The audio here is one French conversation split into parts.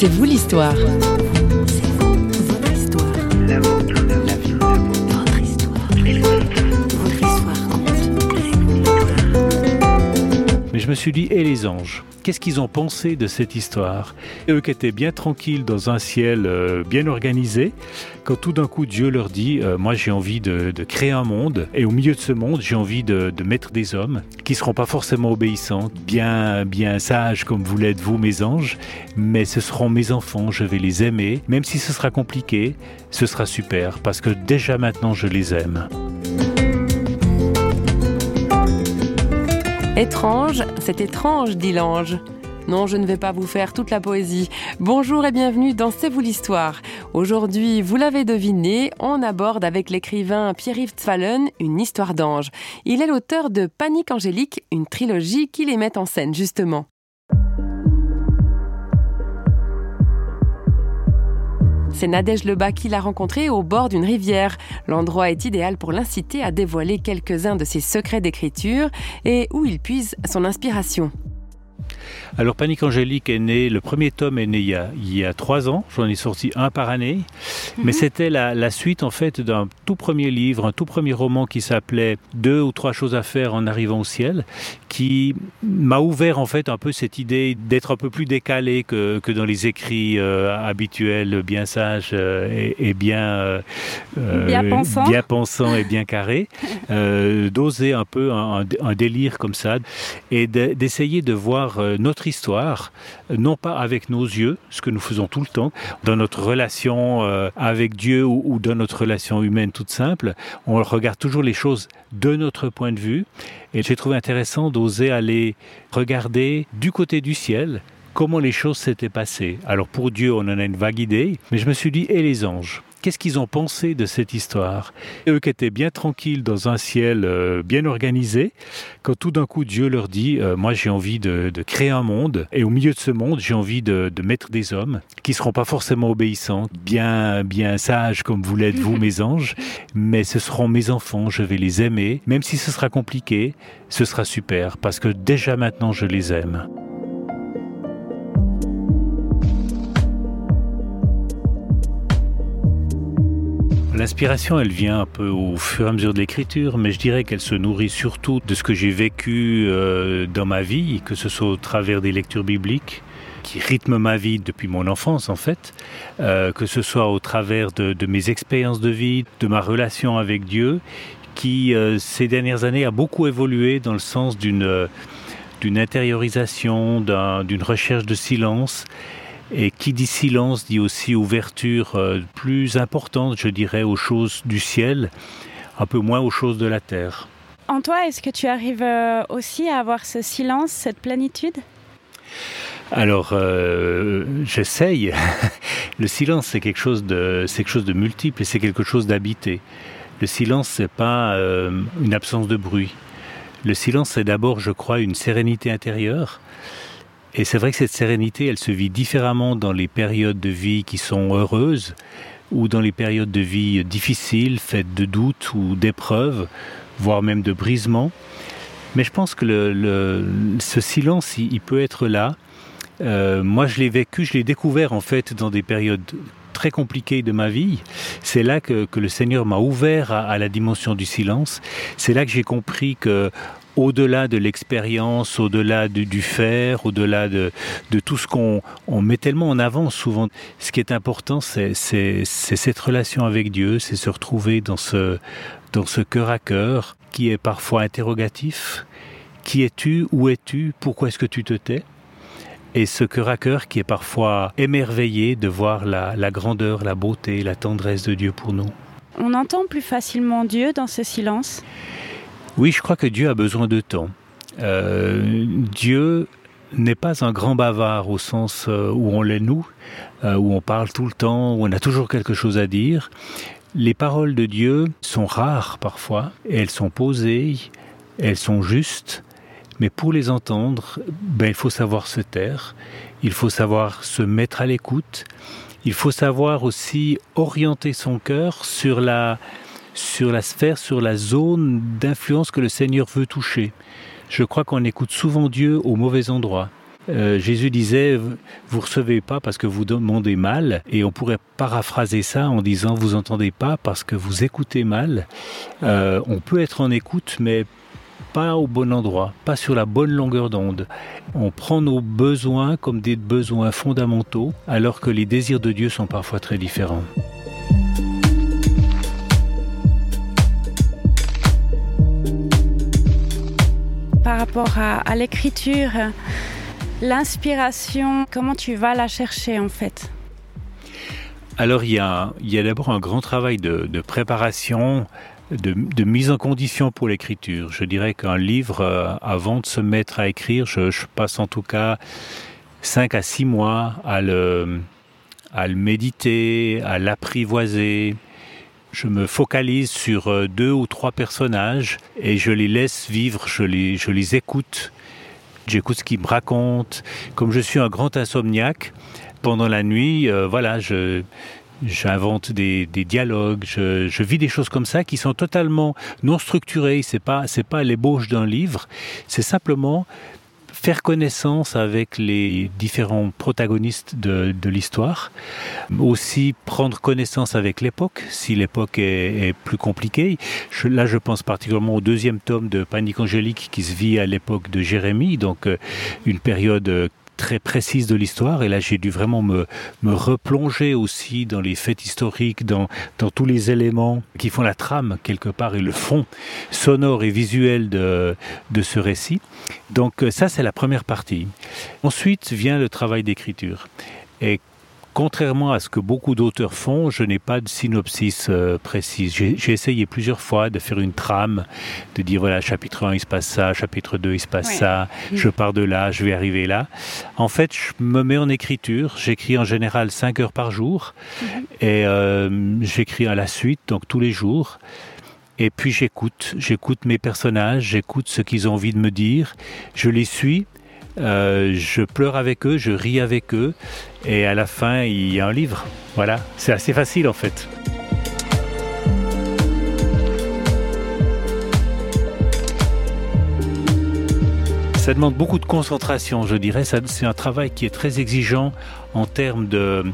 C'est vous l'histoire. Je me suis dit, et les anges Qu'est-ce qu'ils ont pensé de cette histoire? Eux qui étaient bien tranquilles dans un ciel euh, bien organisé, quand tout d'un coup Dieu leur dit, euh, moi j'ai envie de, créer un monde, et au milieu de ce monde j'ai envie de, mettre des hommes qui seront pas forcément obéissants, bien, bien sages comme vous l'êtes vous mes anges, mais ce seront mes enfants, je vais les aimer, même si ce sera compliqué, ce sera super, parce que déjà maintenant je les aime. Étrange, c'est étrange, dit l'ange. Non, je ne vais pas vous faire toute la poésie. Bonjour et bienvenue dans C'est vous l'histoire. Aujourd'hui, vous l'avez deviné, on aborde avec l'écrivain Pierre-Yves une histoire d'ange. Il est l'auteur de Panique angélique, une trilogie qui les met en scène justement. C'est Nadège Lebas qui l'a rencontré au bord d'une rivière. L'endroit est idéal pour l'inciter à dévoiler quelques-uns de ses secrets d'écriture et où il puise son inspiration. Alors Panique Angélique est né, le premier tome est né il y a, trois ans, j'en ai sorti un par année, mais mhm. c'était la, suite en fait d'un tout premier livre, un tout premier roman qui s'appelait Deux ou trois choses à faire en arrivant au ciel, qui m'a ouvert en fait un peu cette idée d'être un peu plus décalé que, dans les écrits euh, habituels, bien sages euh, et, bien, euh, bien, pensant. et bien carré, d'oser un peu un, un, délire comme ça et d'essayer de voir notre histoire, non pas avec nos yeux, ce que nous faisons tout le temps, dans notre relation avec Dieu ou, ou dans notre relation humaine toute simple, on regarde toujours les choses de notre point de vue. Et j'ai trouvé intéressant d'oser aller regarder du côté du ciel comment les choses s'étaient passées. Alors pour Dieu, on en a une vague idée, mais je me suis dit, et les anges? Qu'est-ce qu'ils ont pensé de cette histoire? Eux qui étaient bien tranquilles dans un ciel euh, bien organisé, quand tout d'un coup Dieu leur dit euh, Moi j'ai envie de, créer un monde, et au milieu de ce monde j'ai envie de, mettre des hommes qui seront pas forcément obéissants, bien, bien sages comme vous l'êtes vous mes anges, mais ce seront mes enfants, je vais les aimer, même si ce sera compliqué, ce sera super, parce que déjà maintenant je les aime. L'inspiration, elle vient un peu au fur et à mesure de l'écriture, mais je dirais qu'elle se nourrit surtout de ce que j'ai vécu euh, dans ma vie, que ce soit au travers des lectures bibliques, qui rythment ma vie depuis mon enfance en fait, euh, que ce soit au travers de, mes expériences de vie, de ma relation avec Dieu, qui euh, ces dernières années a beaucoup évolué dans le sens d'une d'une intériorisation, d'une recherche de silence et qui dit silence dit aussi ouverture euh, plus importante, je dirais, aux choses du ciel, un peu moins aux choses de la terre. En toi, est-ce que tu arrives euh, aussi à avoir ce silence, cette plénitude? Alors, euh, j'essaye. Le silence, c'est quelque chose de, c'est quelque chose de multiple et c'est quelque chose d'habité. Le silence, c'est pas une absence de bruit. Le silence, c'est d'abord, je crois, une sérénité intérieure et c'est vrai que cette sérénité, elle se vit différemment dans les périodes de vie qui sont heureuses ou dans les périodes de vie difficiles, faites de doutes ou d'épreuves, voire même de brisements. Mais je pense que ce silence, il, peut être là. Euh, moi, je l'ai vécu, je l'ai découvert en fait dans des périodes très compliquées de ma vie. C'est là que, que, le Seigneur m'a ouvert à, la dimension du silence. C'est là que j'ai compris que au-delà de l'expérience, au-delà du, faire, au-delà de, tout ce qu'on met tellement en avant souvent. Ce qui est important, c'est cette relation avec Dieu, c'est se retrouver dans ce, cœur à cœur qui est parfois interrogatif. Qui es-tu? Où es-tu? Pourquoi est-ce que tu te tais? Et ce cœur à cœur qui est parfois émerveillé de voir la grandeur, la beauté, la tendresse de Dieu pour nous. On entend plus facilement Dieu dans ce silence? Oui, je crois que Dieu a besoin de temps. Euh, Dieu n'est pas un grand bavard au sens euh, où on l'est nous, euh, où on parle tout le temps, où on a toujours quelque chose à dire. Les paroles de Dieu sont rares parfois, elles sont posées, elles sont justes, mais pour les entendre, ben, il faut savoir se taire, il faut savoir se mettre à l'écoute, il faut savoir aussi orienter son cœur sur la, sur la sphère, sur la zone d'influence que le Seigneur veut toucher. Je crois qu'on écoute souvent Dieu au mauvais endroit. Euh, Jésus disait, vous recevez pas parce que vous demandez mal, et on pourrait paraphraser ça en disant, vous entendez pas parce que vous écoutez mal. Euh, on peut être en écoute, mais pas au bon endroit, pas sur la bonne longueur d'onde. On prend nos besoins comme des besoins fondamentaux, alors que les désirs de Dieu sont parfois très différents. Rapport à, l'écriture, l'inspiration, comment tu vas la chercher en fait? Alors il y a, a d'abord un grand travail de, préparation, de, mise en condition pour l'écriture. Je dirais qu'un livre, euh, avant de se mettre à écrire, je, je, passe en tout cas 5 à 6 mois à le, à le méditer, à l'apprivoiser. Je me focalise sur euh, deux ou trois personnages et je les laisse vivre, je les, je les écoute. J'écoute ce qu'ils me racontent. Comme je suis un grand insomniaque, pendant la nuit, euh, voilà, je, j'invente des, des, dialogues, je, je, vis des choses comme ça qui sont totalement non structurées. C'est pas c'est pas l'ébauche d'un livre, c'est simplement faire connaissance avec les différents protagonistes de, de l'histoire, aussi prendre connaissance avec l'époque, si l'époque est, plus compliquée. Là, je pense particulièrement au deuxième tome de Panique angélique qui se vit à l'époque de Jérémie, donc euh, une période très précise de l'histoire et là j'ai dû vraiment me, me replonger aussi dans les faits historiques dans, dans tous les éléments qui font la trame quelque part et le fond sonore et visuel de, de ce récit donc ça c'est la première partie ensuite vient le travail d'écriture et contrairement à ce que beaucoup d'auteurs font, je n'ai pas de synopsis euh, précise. J'ai essayé plusieurs fois de faire une trame, de dire voilà, chapitre 1, il se passe ça, chapitre 2, il se passe ouais. ça, mmh. je pars de là, je vais arriver là. En fait, je me mets en écriture. J'écris en général 5 heures par jour mmh. et euh, j'écris à la suite, donc tous les jours. Et puis j'écoute, j'écoute mes personnages, j'écoute ce qu'ils ont envie de me dire, je les suis euh, je pleure avec eux, je ris avec eux, et à la fin, il y a un livre. Voilà, c'est assez facile en fait. Ça demande beaucoup de concentration, je dirais. C'est un travail qui est très exigeant en termes de,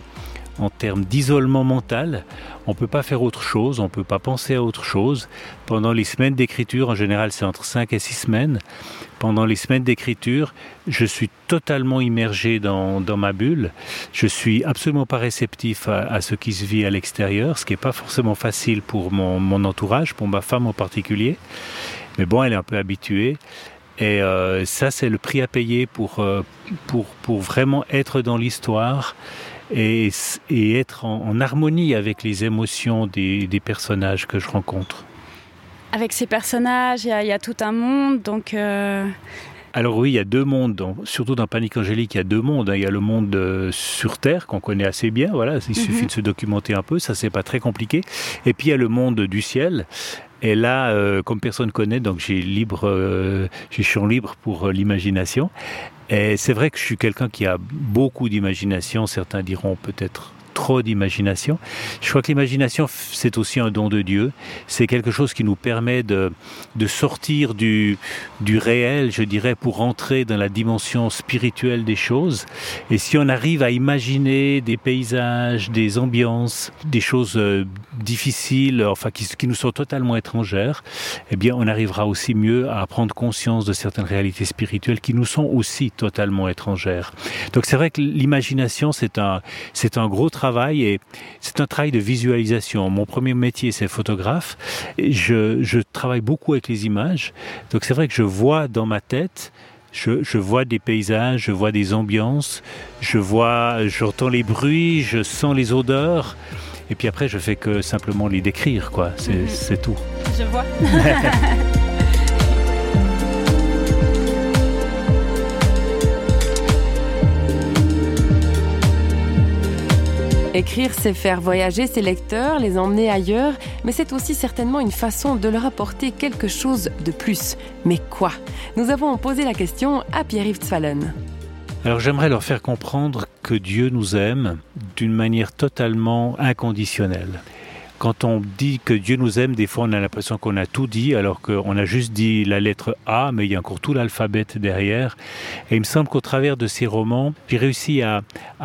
en termes d'isolement mental. On ne peut pas faire autre chose, on ne peut pas penser à autre chose. Pendant les semaines d'écriture, en général c'est entre 5 et 6 semaines, pendant les semaines d'écriture, je suis totalement immergé dans, ma bulle. Je suis absolument pas réceptif à, ce qui se vit à l'extérieur, ce qui n'est pas forcément facile pour mon, entourage, pour ma femme en particulier. Mais bon, elle est un peu habituée. Et euh, ça, c'est le prix à payer pour, euh, vraiment être dans l'histoire et, et être en, en harmonie avec les émotions des, des personnages que je rencontre. Avec ces personnages, il y, y, a tout un monde, donc. Euh... Alors oui, il y a deux mondes, surtout dans Panique Angélique, il y a deux mondes. Hein. Il y a le monde euh, sur Terre qu'on connaît assez bien, voilà, il mm -hmm. suffit de se documenter un peu, ça c'est pas très compliqué. Et puis il y a le monde du ciel. Et là, euh, comme personne connaît, donc j'ai libre, euh, j'ai champ libre pour euh, l'imagination. Et c'est vrai que je suis quelqu'un qui a beaucoup d'imagination. Certains diront peut-être trop d'imagination. Je crois que l'imagination, c'est aussi un don de Dieu. C'est quelque chose qui nous permet de, de sortir du, du réel, je dirais, pour entrer dans la dimension spirituelle des choses. Et si on arrive à imaginer des paysages, des ambiances, des choses euh, difficiles, enfin qui, qui nous sont totalement étrangères, eh bien, on arrivera aussi mieux à prendre conscience de certaines réalités spirituelles qui nous sont aussi totalement étrangères. Donc c'est vrai que l'imagination, c'est un, c'est un gros travail travail et c'est un travail de visualisation. Mon premier métier, c'est photographe. Et je, je travaille beaucoup avec les images. Donc c'est vrai que je vois dans ma tête je, je vois des paysages, je vois des ambiances, je vois, j'entends les bruits, je sens les odeurs, et puis après je fais que simplement les décrire, quoi. C'est mmh. tout. Je vois. Écrire, c'est faire voyager ses lecteurs, les emmener ailleurs, mais c'est aussi certainement une façon de leur apporter quelque chose de plus. Mais quoi? Nous avons posé la question à Pierre-Yves Tzfallen. Alors j'aimerais leur faire comprendre que Dieu nous aime d'une manière totalement inconditionnelle. Quand on dit que Dieu nous aime, des fois on a l'impression qu'on a tout dit, alors qu'on a juste dit la lettre A, mais il y a encore tout l'alphabet derrière. Et il me semble qu'au travers de ces romans, j'ai réussi à,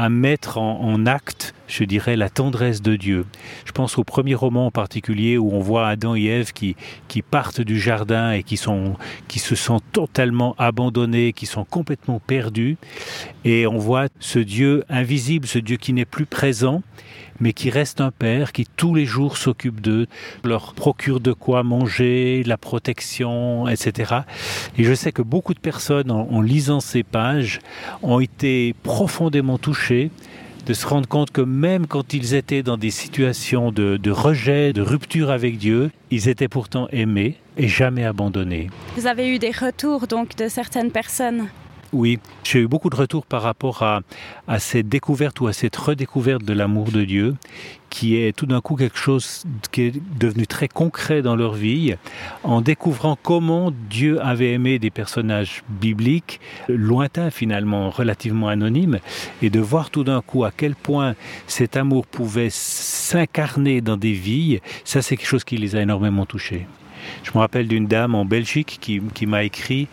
mettre en acte je dirais, la tendresse de Dieu. Je pense au premier roman en particulier où on voit Adam et Ève qui, qui partent du jardin et qui, sont, qui se sentent totalement abandonnés, qui sont complètement perdus. Et on voit ce Dieu invisible, ce Dieu qui n'est plus présent, mais qui reste un père qui tous les jours s'occupe d'eux, leur procure de quoi manger, la protection, etc. Et je sais que beaucoup de personnes, en, en lisant ces pages, ont été profondément touchées de se rendre compte que même quand ils étaient dans des situations de, de, rejet, de rupture avec Dieu, ils étaient pourtant aimés et jamais abandonnés. Vous avez eu des retours donc de certaines personnes? Oui, j'ai eu beaucoup de retours par rapport à, à cette découverte ou à cette redécouverte de l'amour de Dieu, qui est tout d'un coup quelque chose qui est devenu très concret dans leur vie, en découvrant comment Dieu avait aimé des personnages bibliques, lointains finalement, relativement anonymes, et de voir tout d'un coup à quel point cet amour pouvait s'incarner dans des vies, ça c'est quelque chose qui les a énormément touchés. Je me rappelle d'une dame en Belgique qui, m'a écrit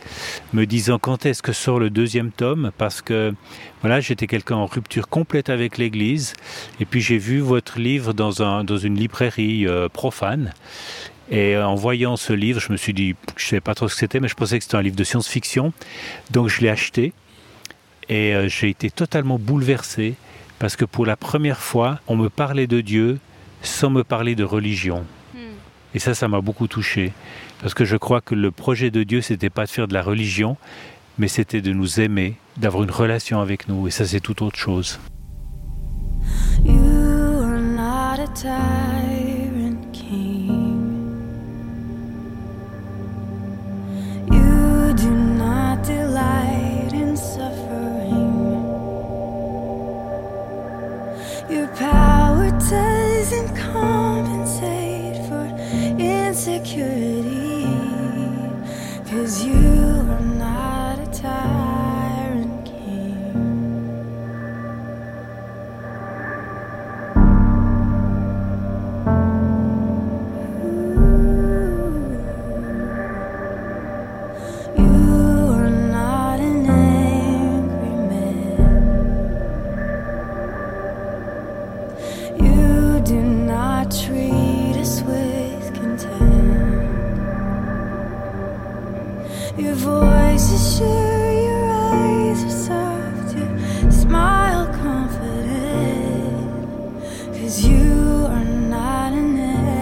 me disant quand est-ce que sort le deuxième tome? Parce que voilà j'étais quelqu'un en rupture complète avec l'Église et puis j'ai vu votre livre dans, un, dans une librairie euh, profane. Et en voyant ce livre je me suis dit je ne savais pas trop ce que c'était mais je pensais que c'était un livre de science-fiction. Donc je l'ai acheté et euh, j'ai été totalement bouleversé parce que pour la première fois on me parlait de Dieu sans me parler de religion. Et ça, ça m'a beaucoup touché. Parce que je crois que le projet de Dieu, c'était pas de faire de la religion, mais c'était de nous aimer, d'avoir une relation avec nous. Et ça, c'est tout autre chose. Your voice is sure, your eyes are soft, your smile confident. Cause you are not an angry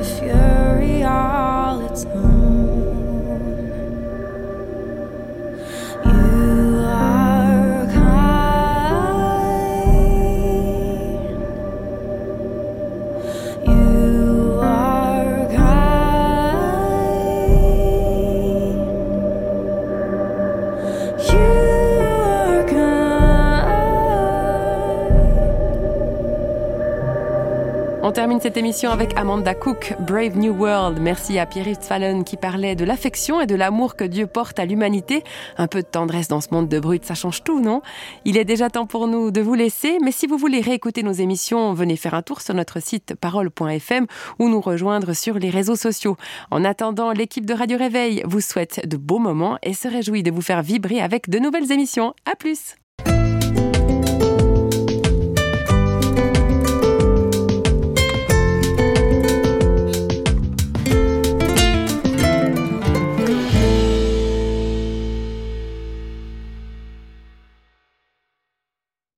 if you're termine cette émission avec Amanda Cook, Brave New World. Merci à Pierre Fallon qui parlait de l'affection et de l'amour que Dieu porte à l'humanité. Un peu de tendresse dans ce monde de brut, ça change tout, non? Il est déjà temps pour nous de vous laisser, mais si vous voulez réécouter nos émissions, venez faire un tour sur notre site parole.fm ou nous rejoindre sur les réseaux sociaux. En attendant, l'équipe de Radio Réveil vous souhaite de beaux moments et se réjouit de vous faire vibrer avec de nouvelles émissions. À plus